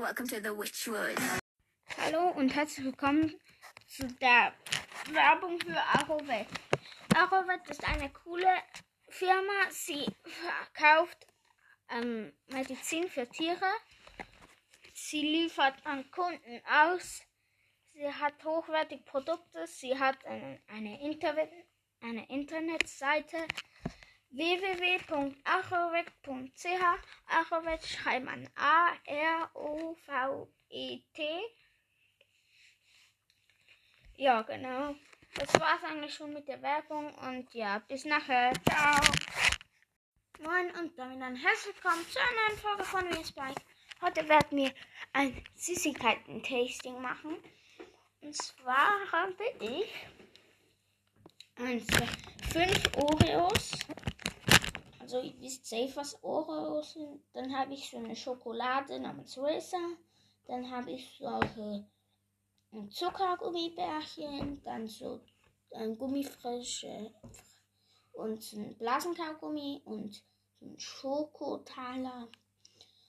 Welcome to the Witchwood. Hallo und herzlich willkommen zu der Werbung für Arovet. Arovet ist eine coole Firma. Sie verkauft ähm, Medizin für Tiere. Sie liefert an Kunden aus. Sie hat hochwertige Produkte. Sie hat eine, eine, Internet, eine Internetseite www.arovet.ch. Arovet schreibt man A-R-O-V-E-T. Ja, genau. Das war's eigentlich schon mit der Werbung und ja, bis nachher. Ciao. Moin und damit ein herzlich willkommen zu einer neuen Folge von Spike. Heute werden wir ein Süßigkeiten-Tasting machen. Und zwar habe ich eins, fünf Oreos. Also ihr wisst safe, was Oreos sind. Dann habe ich so eine Schokolade namens Racer. Dann habe ich solche Zuckergummibärchen, dann so ein Gummifrische und ein Blasenkaugummi und ein Schokotaler.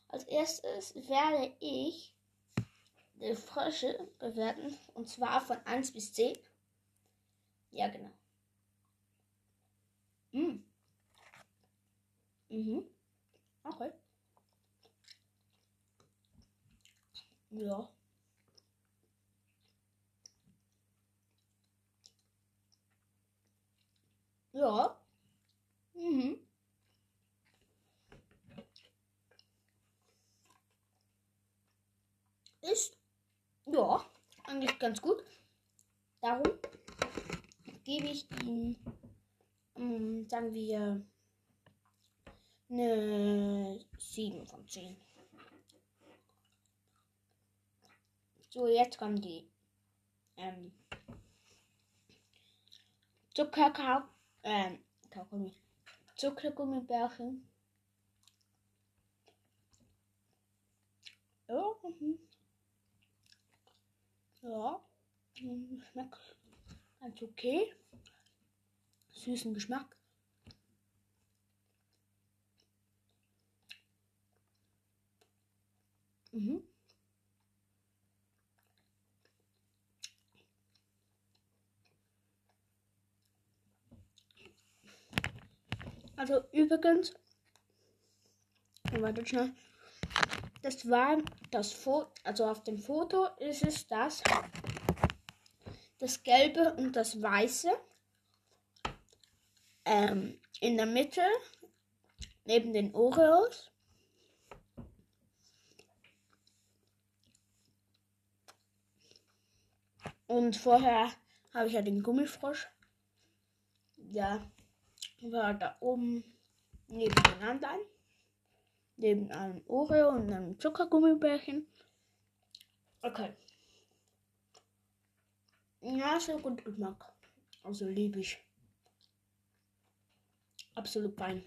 Als erstes werde ich die Frösche bewerten und zwar von 1 bis 10. Ja, genau. Mm. Mhm. Okay. Ja. Ja. Mhm. Ist ja eigentlich ganz gut. Darum gebe ich ihm, ähm, sagen wir, eine 7 von 10. So, jetzt kommen die ähm, Zuckerkau ähm, Kaugummi. Zuckergummibärchen. Ja, mhm. ja, mhm, schmeckt ganz okay. Süßen Geschmack. Mhm. Also übrigens, warte schnell. Das war das Foto, also auf dem Foto ist es das, das Gelbe und das Weiße. Ähm, in der Mitte, neben den Oreos. Und vorher habe ich ja den Gummifrosch. Ja, war da oben nebeneinander. Neben einem Oreo und einem Zuckergummibärchen. Okay. Ja, so gut Geschmack. Also liebe ich. Absolut fein.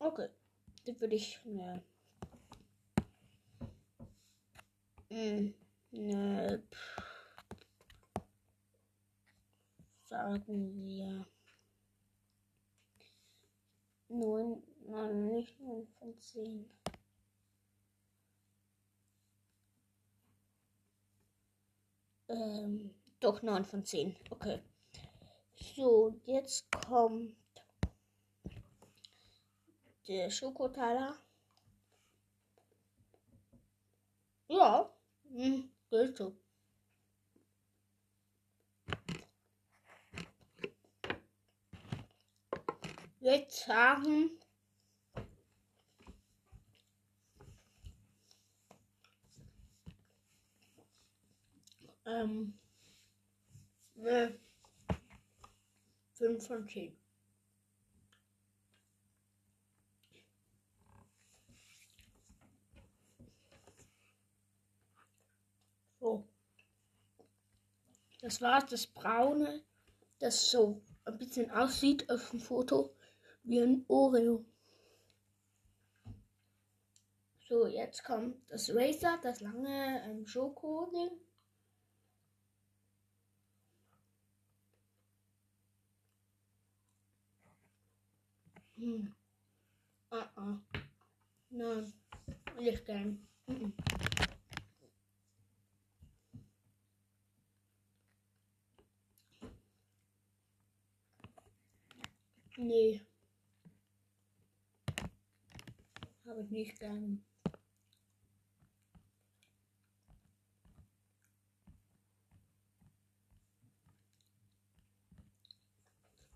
Okay. Die würde ich mir. Ne, sagen wir neun, nein, nicht neun von zehn. Ähm, doch neun von zehn. Okay. So, jetzt kommt der Schokotaler. Ja. Hm. Geht so. Jetzt sagen ähm, ne, 5 von 10. So. Das war das Braune, das so ein bisschen aussieht auf dem Foto wie ein Oreo. So, jetzt kommt das Razer, das lange ähm, Schoko-Ding. Hm. Ah, ah. Nein. Nicht gern. Mhm. Nee. Habe ich nicht gern.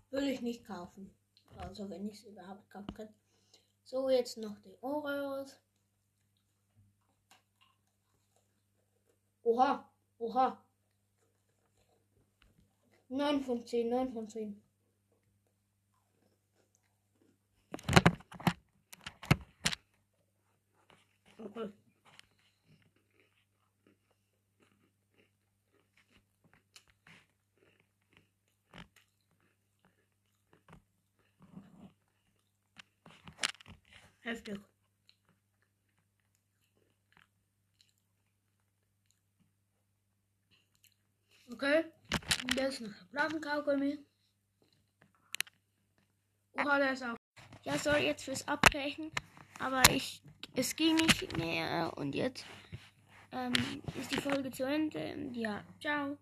Würde ich nicht kaufen. Also wenn ich es überhaupt kaufen kann. So, jetzt noch die Oreos. Oha, oha. 9 von 10, 9 von 10. Okay. Heftig. Okay, jetzt noch Plattenkaugummi. Oha, der ist auch. Ja, soll jetzt fürs Abbrechen, aber ich, es ging nicht mehr und jetzt ähm, ist die Folge zu Ende. Ja, ciao.